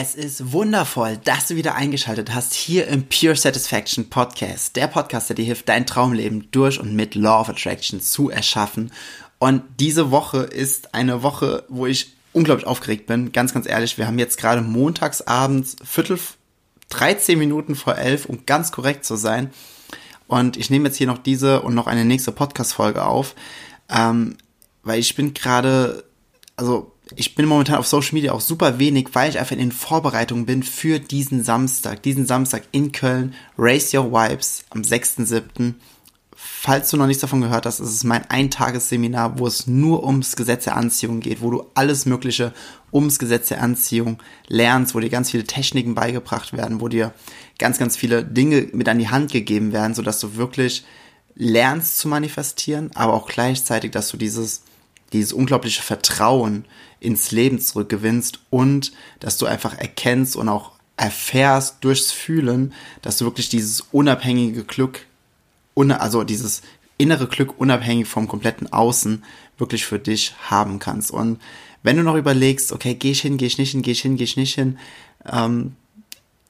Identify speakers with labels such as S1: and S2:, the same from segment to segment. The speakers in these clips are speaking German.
S1: Es ist wundervoll, dass du wieder eingeschaltet hast hier im Pure Satisfaction Podcast. Der Podcast, der dir hilft, dein Traumleben durch und mit Law of Attraction zu erschaffen. Und diese Woche ist eine Woche, wo ich unglaublich aufgeregt bin. Ganz, ganz ehrlich, wir haben jetzt gerade montagsabends Viertel 13 Minuten vor elf, um ganz korrekt zu sein. Und ich nehme jetzt hier noch diese und noch eine nächste Podcast-Folge auf, ähm, weil ich bin gerade, also ich bin momentan auf Social Media auch super wenig, weil ich einfach in Vorbereitung bin für diesen Samstag, diesen Samstag in Köln, Race Your Vibes am 6.7. Falls du noch nichts davon gehört hast, ist es mein Eintagesseminar, wo es nur ums Gesetz der Anziehung geht, wo du alles Mögliche ums Gesetz der Anziehung lernst, wo dir ganz viele Techniken beigebracht werden, wo dir ganz, ganz viele Dinge mit an die Hand gegeben werden, sodass du wirklich lernst zu manifestieren, aber auch gleichzeitig, dass du dieses, dieses unglaubliche Vertrauen ins Leben zurückgewinnst und dass du einfach erkennst und auch erfährst durchs Fühlen, dass du wirklich dieses unabhängige Glück, also dieses innere Glück unabhängig vom kompletten Außen wirklich für dich haben kannst. Und wenn du noch überlegst, okay, gehe ich hin, gehe ich nicht hin, gehe ich hin, gehe ich nicht hin, ähm,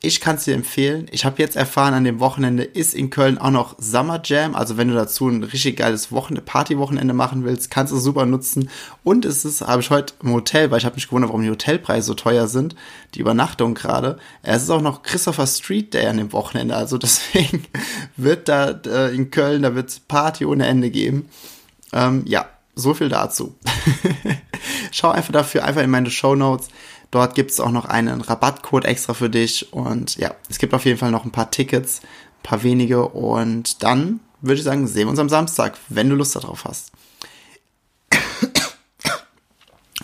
S1: ich kann es dir empfehlen. Ich habe jetzt erfahren, an dem Wochenende ist in Köln auch noch Summer Jam. Also wenn du dazu ein richtig geiles Wochenende, Partywochenende machen willst, kannst du es super nutzen. Und es ist, habe ich heute im Hotel, weil ich habe mich gewundert, warum die Hotelpreise so teuer sind, die Übernachtung gerade. Es ist auch noch Christopher Street Day an dem Wochenende. Also deswegen wird da äh, in Köln, da wird Party ohne Ende geben. Ähm, ja, so viel dazu. Schau einfach dafür einfach in meine Show Notes. Dort gibt es auch noch einen Rabattcode extra für dich und ja, es gibt auf jeden Fall noch ein paar Tickets, ein paar wenige und dann würde ich sagen, sehen wir uns am Samstag, wenn du Lust darauf hast.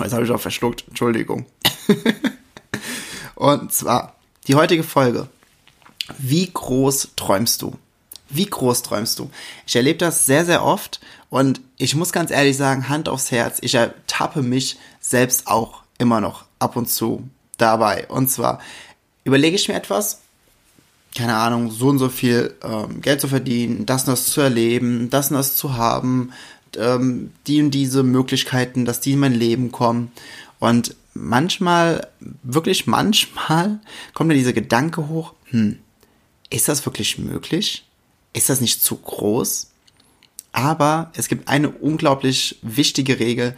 S1: Jetzt habe ich auch verschluckt, Entschuldigung. und zwar die heutige Folge. Wie groß träumst du? Wie groß träumst du? Ich erlebe das sehr, sehr oft und ich muss ganz ehrlich sagen, Hand aufs Herz, ich ertappe mich selbst auch immer noch ab und zu dabei. Und zwar überlege ich mir etwas, keine Ahnung, so und so viel ähm, Geld zu verdienen, das und das zu erleben, das und das zu haben, ähm, die und diese Möglichkeiten, dass die in mein Leben kommen. Und manchmal, wirklich manchmal, kommt mir dieser Gedanke hoch, hm, ist das wirklich möglich? Ist das nicht zu groß? Aber es gibt eine unglaublich wichtige Regel.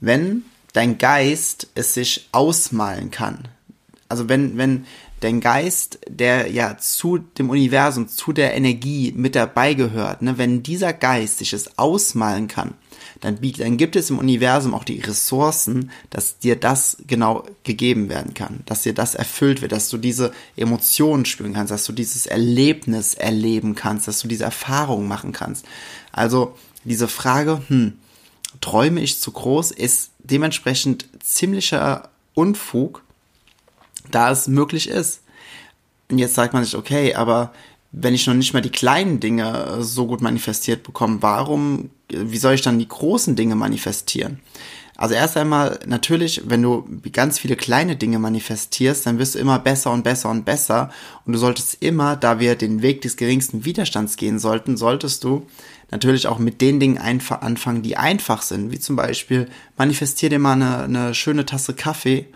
S1: Wenn dein Geist es sich ausmalen kann. Also wenn, wenn dein Geist, der ja zu dem Universum, zu der Energie mit dabei gehört, ne, wenn dieser Geist sich es ausmalen kann, dann, dann gibt es im Universum auch die Ressourcen, dass dir das genau gegeben werden kann, dass dir das erfüllt wird, dass du diese Emotionen spüren kannst, dass du dieses Erlebnis erleben kannst, dass du diese Erfahrung machen kannst. Also diese Frage, hm, träume ich zu groß, ist dementsprechend ziemlicher Unfug, da es möglich ist. Und jetzt sagt man sich, okay, aber wenn ich noch nicht mal die kleinen Dinge so gut manifestiert bekomme, warum, wie soll ich dann die großen Dinge manifestieren? Also erst einmal, natürlich, wenn du ganz viele kleine Dinge manifestierst, dann wirst du immer besser und besser und besser. Und du solltest immer, da wir den Weg des geringsten Widerstands gehen sollten, solltest du natürlich auch mit den Dingen einfach anfangen, die einfach sind. Wie zum Beispiel, manifestier dir mal eine, eine schöne Tasse Kaffee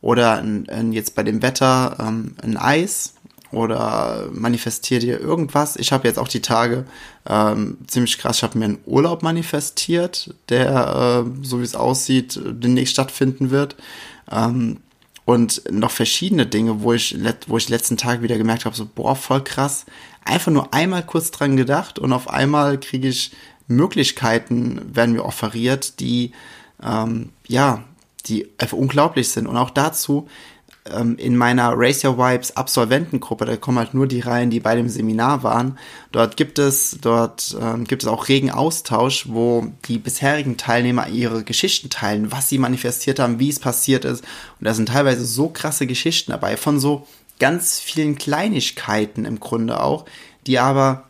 S1: oder ein, ein, jetzt bei dem Wetter ähm, ein Eis oder manifestier dir irgendwas. Ich habe jetzt auch die Tage ähm, ziemlich krass, ich habe mir einen Urlaub manifestiert, der, äh, so wie es aussieht, demnächst stattfinden wird. Ähm, und noch verschiedene Dinge, wo ich, wo ich letzten Tag wieder gemerkt habe, so, boah, voll krass. Einfach nur einmal kurz dran gedacht und auf einmal kriege ich Möglichkeiten, werden mir offeriert, die, ähm, ja, die einfach unglaublich sind. Und auch dazu, ähm, in meiner Race Your Vibes Absolventengruppe, da kommen halt nur die rein, die bei dem Seminar waren. Dort gibt es, dort ähm, gibt es auch regen Austausch, wo die bisherigen Teilnehmer ihre Geschichten teilen, was sie manifestiert haben, wie es passiert ist. Und da sind teilweise so krasse Geschichten dabei, von so ganz vielen Kleinigkeiten im Grunde auch, die aber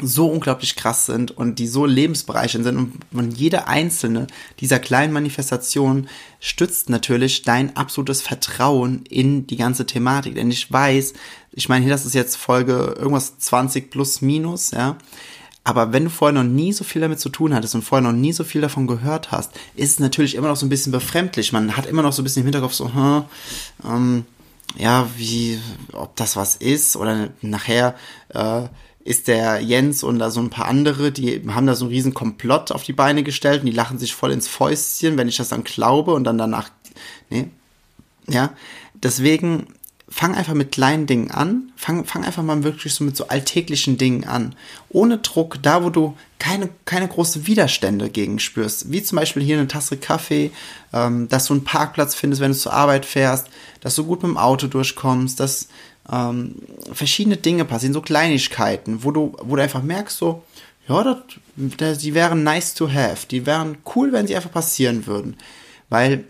S1: so unglaublich krass sind und die so lebensbereichernd sind und jede einzelne dieser kleinen Manifestationen stützt natürlich dein absolutes Vertrauen in die ganze Thematik. Denn ich weiß, ich meine, hier das ist jetzt Folge irgendwas 20 plus minus, ja. Aber wenn du vorher noch nie so viel damit zu tun hattest und vorher noch nie so viel davon gehört hast, ist es natürlich immer noch so ein bisschen befremdlich. Man hat immer noch so ein bisschen im Hinterkopf so, hm, ähm, ja, wie, ob das was ist oder nachher, äh, ist der Jens und da so ein paar andere, die haben da so einen riesen Komplott auf die Beine gestellt und die lachen sich voll ins Fäustchen, wenn ich das dann glaube und dann danach, nee, ja, deswegen fang einfach mit kleinen Dingen an, fang, fang einfach mal wirklich so mit so alltäglichen Dingen an, ohne Druck, da wo du keine, keine großen Widerstände gegen spürst, wie zum Beispiel hier eine Tasse Kaffee, ähm, dass du einen Parkplatz findest, wenn du zur Arbeit fährst, dass du gut mit dem Auto durchkommst, dass ähm, verschiedene Dinge passieren, so Kleinigkeiten, wo du, wo du einfach merkst, so, ja, das, das, die wären nice to have, die wären cool, wenn sie einfach passieren würden. Weil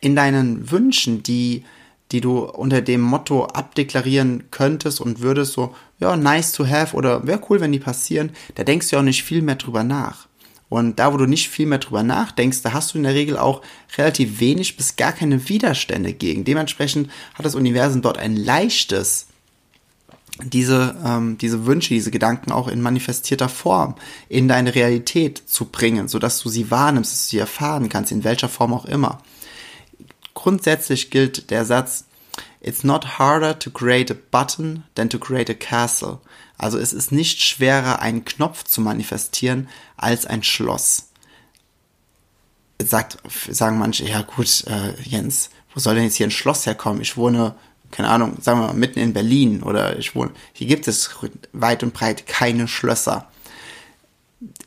S1: in deinen Wünschen, die, die du unter dem Motto abdeklarieren könntest und würdest, so, ja, nice to have oder wäre cool, wenn die passieren, da denkst du auch nicht viel mehr drüber nach. Und da, wo du nicht viel mehr drüber nachdenkst, da hast du in der Regel auch relativ wenig bis gar keine Widerstände gegen. Dementsprechend hat das Universum dort ein leichtes, diese, ähm, diese Wünsche, diese Gedanken auch in manifestierter Form in deine Realität zu bringen, sodass du sie wahrnimmst, dass du sie erfahren kannst, in welcher Form auch immer. Grundsätzlich gilt der Satz, It's not harder to create a button than to create a castle. Also es ist nicht schwerer, einen Knopf zu manifestieren, als ein Schloss. Sagt, sagen manche, ja gut, äh, Jens, wo soll denn jetzt hier ein Schloss herkommen? Ich wohne, keine Ahnung, sagen wir mal, mitten in Berlin oder ich wohne, hier gibt es weit und breit keine Schlösser.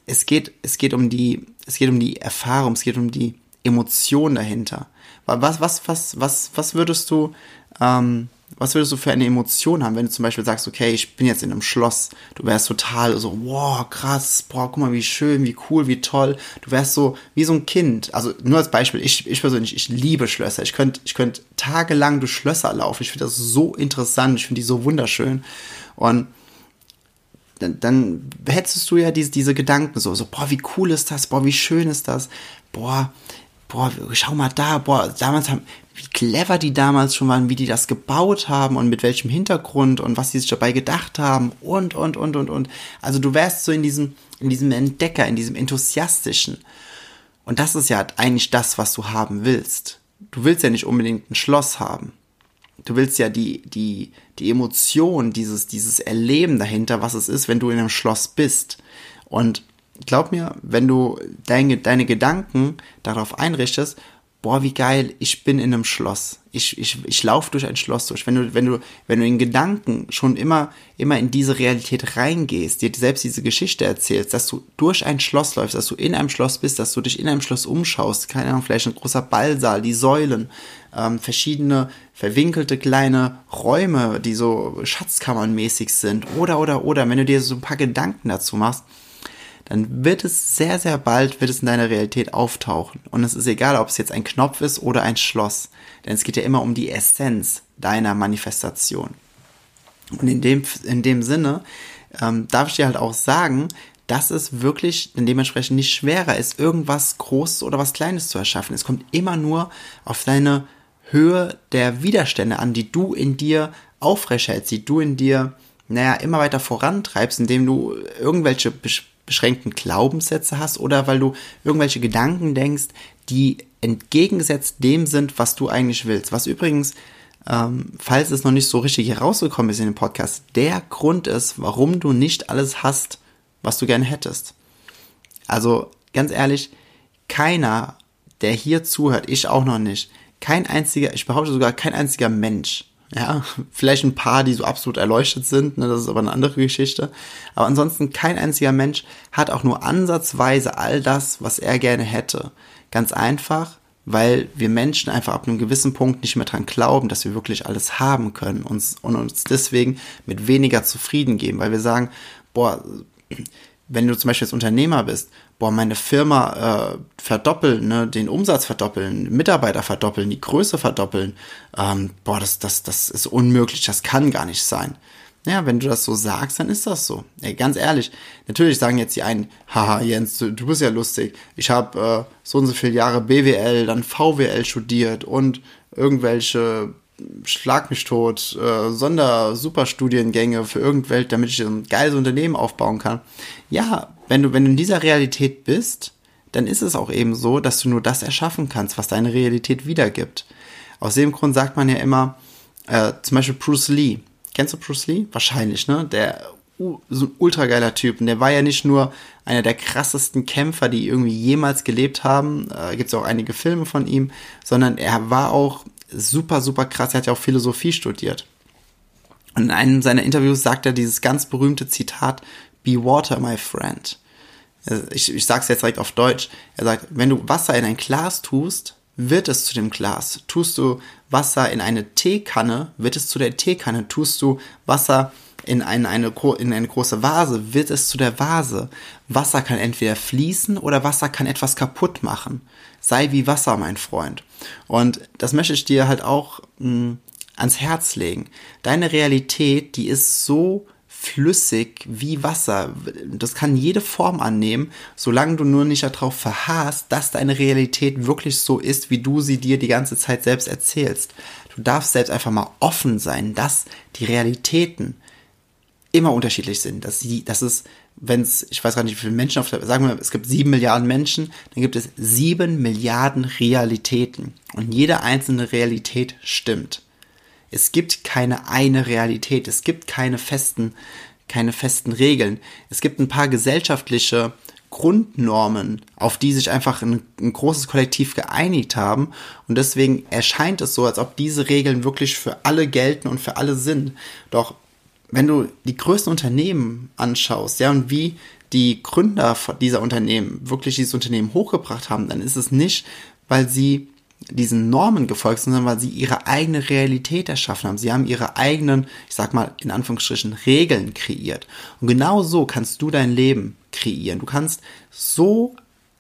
S1: Es geht, es geht um die, es geht um die Erfahrung, es geht um die Emotion dahinter. Was, was, was, was, was würdest du, ähm, was würdest du für eine Emotion haben, wenn du zum Beispiel sagst, okay, ich bin jetzt in einem Schloss, du wärst total so, wow, krass, boah, guck mal, wie schön, wie cool, wie toll. Du wärst so wie so ein Kind. Also nur als Beispiel, ich, ich persönlich, ich liebe Schlösser. Ich könnte ich könnt tagelang durch Schlösser laufen. Ich finde das so interessant, ich finde die so wunderschön. Und dann, dann hättest du ja diese, diese Gedanken so, so, boah, wie cool ist das, boah, wie schön ist das, boah, boah, schau mal da, boah, damals haben, wie clever die damals schon waren, wie die das gebaut haben und mit welchem Hintergrund und was sie sich dabei gedacht haben und, und, und, und, und. Also du wärst so in diesem, in diesem Entdecker, in diesem enthusiastischen. Und das ist ja eigentlich das, was du haben willst. Du willst ja nicht unbedingt ein Schloss haben. Du willst ja die, die, die Emotion, dieses, dieses Erleben dahinter, was es ist, wenn du in einem Schloss bist. Und glaub mir, wenn du deine, deine Gedanken darauf einrichtest, boah, wie geil, ich bin in einem Schloss. Ich, ich, ich laufe durch ein Schloss durch. Wenn du, wenn du, wenn du in Gedanken schon immer, immer in diese Realität reingehst, dir selbst diese Geschichte erzählst, dass du durch ein Schloss läufst, dass du in einem Schloss bist, dass du dich in einem Schloss umschaust, keine Ahnung, vielleicht ein großer Ballsaal, die Säulen, ähm, verschiedene verwinkelte kleine Räume, die so Schatzkammernmäßig sind, oder, oder, oder, wenn du dir so ein paar Gedanken dazu machst, dann wird es sehr, sehr bald, wird es in deiner Realität auftauchen. Und es ist egal, ob es jetzt ein Knopf ist oder ein Schloss. Denn es geht ja immer um die Essenz deiner Manifestation. Und in dem, in dem Sinne ähm, darf ich dir halt auch sagen, dass es wirklich dementsprechend nicht schwerer ist, irgendwas Großes oder was Kleines zu erschaffen. Es kommt immer nur auf deine Höhe der Widerstände an, die du in dir aufrechthältst, die du in dir, naja, immer weiter vorantreibst, indem du irgendwelche beschränkten Glaubenssätze hast oder weil du irgendwelche Gedanken denkst, die entgegengesetzt dem sind, was du eigentlich willst. Was übrigens, ähm, falls es noch nicht so richtig herausgekommen ist in dem Podcast, der Grund ist, warum du nicht alles hast, was du gerne hättest. Also ganz ehrlich, keiner, der hier zuhört, ich auch noch nicht, kein einziger, ich behaupte sogar kein einziger Mensch ja, vielleicht ein paar, die so absolut erleuchtet sind, ne, das ist aber eine andere Geschichte. Aber ansonsten kein einziger Mensch hat auch nur ansatzweise all das, was er gerne hätte. Ganz einfach, weil wir Menschen einfach ab einem gewissen Punkt nicht mehr dran glauben, dass wir wirklich alles haben können und uns deswegen mit weniger zufrieden geben, weil wir sagen, boah, wenn du zum Beispiel als Unternehmer bist, boah, meine Firma äh, verdoppeln, ne, den Umsatz verdoppeln, Mitarbeiter verdoppeln, die Größe verdoppeln, ähm, boah, das, das, das ist unmöglich, das kann gar nicht sein. Ja, wenn du das so sagst, dann ist das so. Ey, ganz ehrlich, natürlich sagen jetzt die einen, haha, Jens, du, du bist ja lustig. Ich habe äh, so und so viele Jahre BWL, dann VWL studiert und irgendwelche Schlag mich tot, äh, Sonder-Superstudiengänge für irgendwelche, damit ich ein geiles Unternehmen aufbauen kann. Ja, wenn du, wenn du in dieser Realität bist, dann ist es auch eben so, dass du nur das erschaffen kannst, was deine Realität wiedergibt. Aus dem Grund sagt man ja immer, äh, zum Beispiel Bruce Lee, Kennst du Bruce Lee? Wahrscheinlich, ne? Der uh, so ein ultra geiler Typ. Und der war ja nicht nur einer der krassesten Kämpfer, die irgendwie jemals gelebt haben. Äh, Gibt es auch einige Filme von ihm, sondern er war auch super, super krass. Er hat ja auch Philosophie studiert. Und in einem seiner Interviews sagt er dieses ganz berühmte Zitat, Be water, my friend. Äh, ich, ich sag's jetzt direkt auf Deutsch. Er sagt, wenn du Wasser in ein Glas tust, wird es zu dem Glas. Tust du Wasser in eine Teekanne, wird es zu der Teekanne. Tust du Wasser in eine, eine, in eine große Vase, wird es zu der Vase. Wasser kann entweder fließen oder Wasser kann etwas kaputt machen. Sei wie Wasser, mein Freund. Und das möchte ich dir halt auch mh, hm, ans Herz legen. Deine Realität, die ist so flüssig wie Wasser. Das kann jede Form annehmen, solange du nur nicht darauf verharrst, dass deine Realität wirklich so ist, wie du sie dir die ganze Zeit selbst erzählst. Du darfst selbst einfach mal offen sein, dass die Realitäten immer unterschiedlich sind. Dass sie, dass es, wenn es, ich weiß gar nicht, wie viele Menschen auf der, sagen wir, es gibt sieben Milliarden Menschen, dann gibt es sieben Milliarden Realitäten. Und jede einzelne Realität stimmt. Es gibt keine eine Realität, es gibt keine festen, keine festen Regeln. Es gibt ein paar gesellschaftliche Grundnormen, auf die sich einfach ein, ein, großes Kollektiv geeinigt haben. Und deswegen erscheint es so, als ob diese Regeln wirklich für alle gelten und für alle sind. Doch wenn du die größten Unternehmen anschaust, ja, und wie die Gründer dieser Unternehmen wirklich dieses Unternehmen hochgebracht haben, dann ist es nicht, weil sie diesen Normen gefolgt sind, sondern weil sie ihre eigene Realität erschaffen haben. Sie haben ihre eigenen, ich sag mal, in Anführungsstrichen, Regeln kreiert. Und genau so kannst du dein Leben kreieren. Du kannst so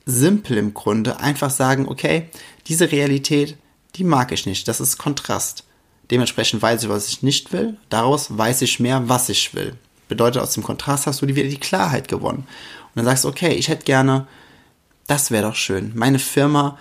S1: simpel im Grunde einfach sagen, okay, diese Realität, die mag ich nicht. Das ist Kontrast. Dementsprechend weiß ich, was ich nicht will. Daraus weiß ich mehr, was ich will. Bedeutet, aus dem Kontrast hast du wieder die Klarheit gewonnen. Und dann sagst du, okay, ich hätte gerne, das wäre doch schön, meine Firma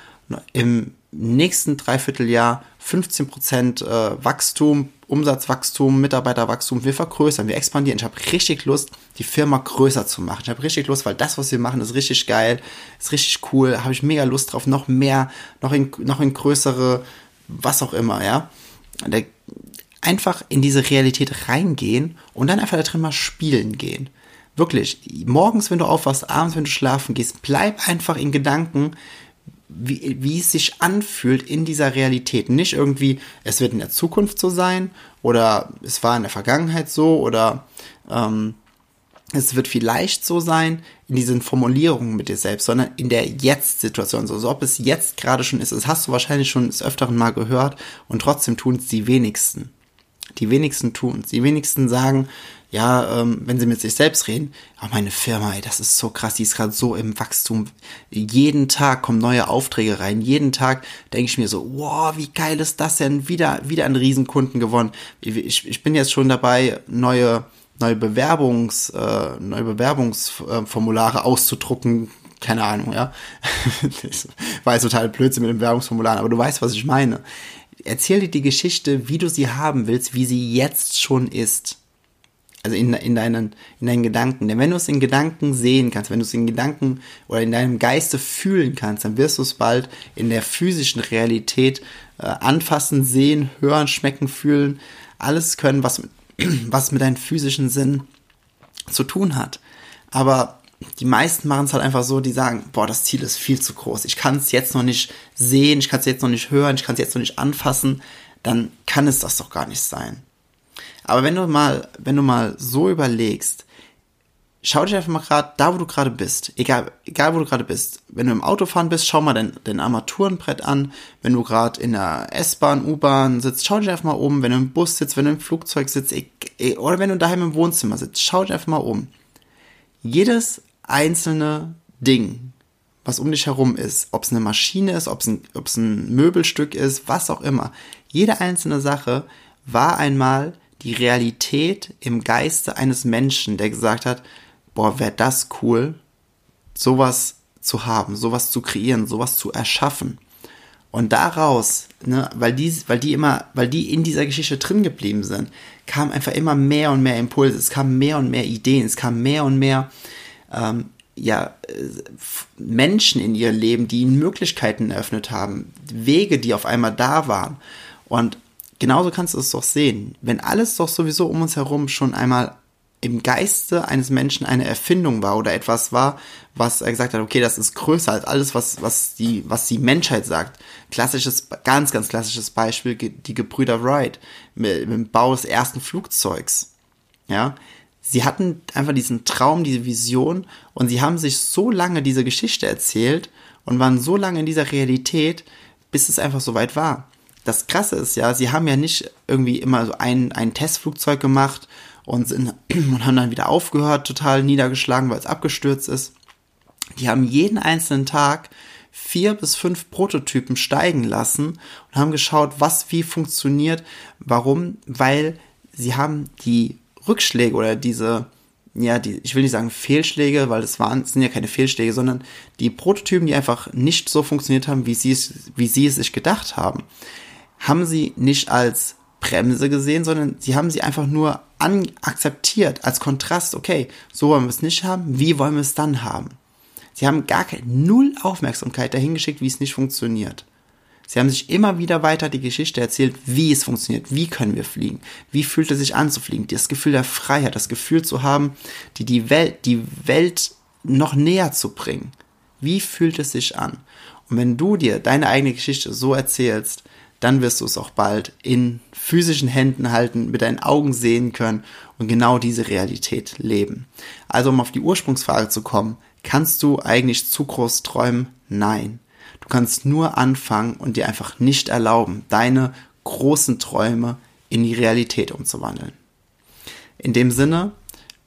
S1: im nächsten Dreivierteljahr 15% äh, Wachstum, Umsatzwachstum, Mitarbeiterwachstum, wir vergrößern, wir expandieren. Ich habe richtig Lust, die Firma größer zu machen. Ich habe richtig Lust, weil das, was wir machen, ist richtig geil, ist richtig cool, habe ich mega Lust drauf, noch mehr, noch in, noch in größere, was auch immer, ja. Einfach in diese Realität reingehen und dann einfach da drin mal spielen gehen. Wirklich, morgens, wenn du aufwachst, abends, wenn du schlafen gehst, bleib einfach in Gedanken, wie, wie es sich anfühlt in dieser Realität. Nicht irgendwie, es wird in der Zukunft so sein oder es war in der Vergangenheit so oder ähm, es wird vielleicht so sein in diesen Formulierungen mit dir selbst, sondern in der Jetzt-Situation. So, so ob es jetzt gerade schon ist. Das hast du wahrscheinlich schon des Öfteren mal gehört und trotzdem tun es die wenigsten. Die wenigsten tun es. Die wenigsten sagen, ja, ähm, wenn sie mit sich selbst reden, ja, meine Firma, ey, das ist so krass, die ist gerade so im Wachstum. Jeden Tag kommen neue Aufträge rein. Jeden Tag denke ich mir so, wow, wie geil ist das denn? Wieder, wieder einen Riesenkunden gewonnen. Ich, ich bin jetzt schon dabei, neue, neue Bewerbungs, äh, neue Bewerbungsformulare auszudrucken. Keine Ahnung, ja. ich weiß total Blödsinn mit den Bewerbungsformularen, aber du weißt, was ich meine. Erzähl dir die Geschichte, wie du sie haben willst, wie sie jetzt schon ist also in, in, deinen, in deinen Gedanken. Denn wenn du es in Gedanken sehen kannst, wenn du es in Gedanken oder in deinem Geiste fühlen kannst, dann wirst du es bald in der physischen Realität äh, anfassen, sehen, hören, schmecken, fühlen, alles können, was, was mit deinem physischen Sinn zu tun hat. Aber die meisten machen es halt einfach so, die sagen, boah, das Ziel ist viel zu groß. Ich kann es jetzt noch nicht sehen, ich kann es jetzt noch nicht hören, ich kann es jetzt noch nicht anfassen. Dann kann es das doch gar nicht sein. Aber wenn du mal, wenn du mal so überlegst, schau dich einfach mal gerade da, wo du gerade bist. Egal, egal wo du gerade bist. Wenn du im Autofahren bist, schau mal dein, dein Armaturenbrett an. Wenn du gerade in der S-Bahn, U-Bahn sitzt, schau dich einfach mal um. Wenn du im Bus sitzt, wenn du im Flugzeug sitzt, oder wenn du daheim im Wohnzimmer sitzt, schau dich einfach mal um. Jedes einzelne Ding, was um dich herum ist, ob es eine Maschine ist, ob es ein, ob's ein Möbelstück ist, was auch immer. Jede einzelne Sache war einmal die Realität im Geiste eines Menschen, der gesagt hat, boah, wäre das cool, sowas zu haben, sowas zu kreieren, sowas zu erschaffen. Und daraus, ne, weil die, weil die immer, weil die in dieser Geschichte drin geblieben sind, kam einfach immer mehr und mehr Impulse, es kamen mehr und mehr Ideen, es kam mehr und mehr ähm, ja, Menschen in ihr Leben, die ihnen Möglichkeiten eröffnet haben, Wege, die auf einmal da waren. Und genauso kannst du es doch sehen. Wenn alles doch sowieso um uns herum schon einmal im Geiste eines Menschen eine Erfindung war oder etwas war, was er gesagt hat, okay, das ist größer als alles, was, was, die, was die Menschheit sagt. Klassisches, ganz, ganz klassisches Beispiel, die Gebrüder Wright mit, mit dem Bau des ersten Flugzeugs. Ja, sie hatten einfach diesen Traum, diese Vision und sie haben sich so lange diese Geschichte erzählt und waren so lange in dieser Realität, bis es einfach so weit war. Das Krasse ist ja, sie haben ja nicht irgendwie immer so ein, ein Testflugzeug gemacht und, sind, und haben dann wieder aufgehört, total niedergeschlagen, weil es abgestürzt ist. Die haben jeden einzelnen Tag vier bis fünf Prototypen steigen lassen und haben geschaut, was wie funktioniert. Warum? Weil sie haben die Rückschläge oder diese, ja, die, ich will nicht sagen Fehlschläge, weil es waren, es sind ja keine Fehlschläge, sondern die Prototypen, die einfach nicht so funktioniert haben, wie sie es, wie sie es sich gedacht haben, haben sie nicht als Bremse gesehen, sondern sie haben sie einfach nur an, akzeptiert als Kontrast. Okay, so wollen wir es nicht haben, wie wollen wir es dann haben? Sie haben gar keine, null Aufmerksamkeit dahingeschickt, wie es nicht funktioniert. Sie haben sich immer wieder weiter die Geschichte erzählt, wie es funktioniert, wie können wir fliegen, wie fühlt es sich an zu fliegen, das Gefühl der Freiheit, das Gefühl zu haben, die, die Welt, die Welt noch näher zu bringen. Wie fühlt es sich an? Und wenn du dir deine eigene Geschichte so erzählst, dann wirst du es auch bald in physischen Händen halten, mit deinen Augen sehen können und genau diese Realität leben. Also um auf die Ursprungsfrage zu kommen, kannst du eigentlich zu groß träumen? Nein. Du kannst nur anfangen und dir einfach nicht erlauben, deine großen Träume in die Realität umzuwandeln. In dem Sinne,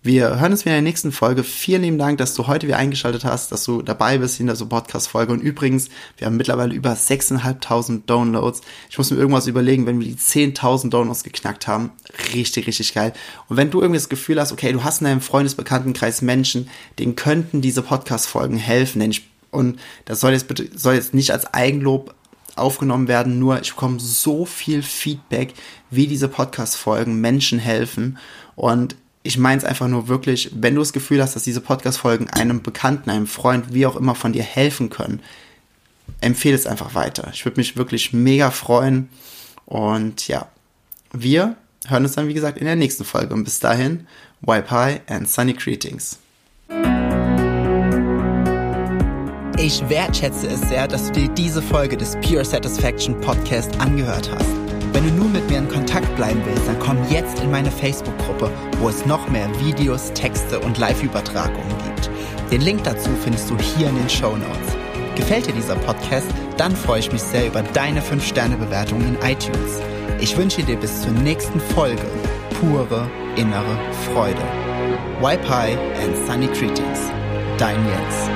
S1: wir hören uns wieder in der nächsten Folge. Vielen lieben Dank, dass du heute wieder eingeschaltet hast, dass du dabei bist in so Podcast-Folge. Und übrigens, wir haben mittlerweile über 6.500 Downloads. Ich muss mir irgendwas überlegen, wenn wir die 10.000 Downloads geknackt haben. Richtig, richtig geil. Und wenn du irgendwie das Gefühl hast, okay, du hast in deinem Freundesbekanntenkreis Menschen, denen könnten diese Podcast-Folgen helfen, denn ich und das soll jetzt soll jetzt nicht als Eigenlob aufgenommen werden, nur ich bekomme so viel Feedback, wie diese Podcast-Folgen Menschen helfen. Und ich meine es einfach nur wirklich, wenn du das Gefühl hast, dass diese Podcast-Folgen einem Bekannten, einem Freund, wie auch immer von dir helfen können, empfehle es einfach weiter. Ich würde mich wirklich mega freuen. Und ja, wir hören uns dann, wie gesagt, in der nächsten Folge. Und bis dahin, High and Sunny Greetings. Ich wertschätze es sehr, dass du dir diese Folge des Pure Satisfaction Podcast angehört hast. Wenn du nun mit mir in Kontakt bleiben willst, dann komm jetzt in meine Facebook-Gruppe, wo es noch mehr Videos, Texte und Live-Übertragungen gibt. Den Link dazu findest du hier in den Show Notes. Gefällt dir dieser Podcast? Dann freue ich mich sehr über deine 5-Sterne-Bewertung in iTunes. Ich wünsche dir bis zur nächsten Folge pure innere Freude. High and Sunny Greetings. Dein Jens.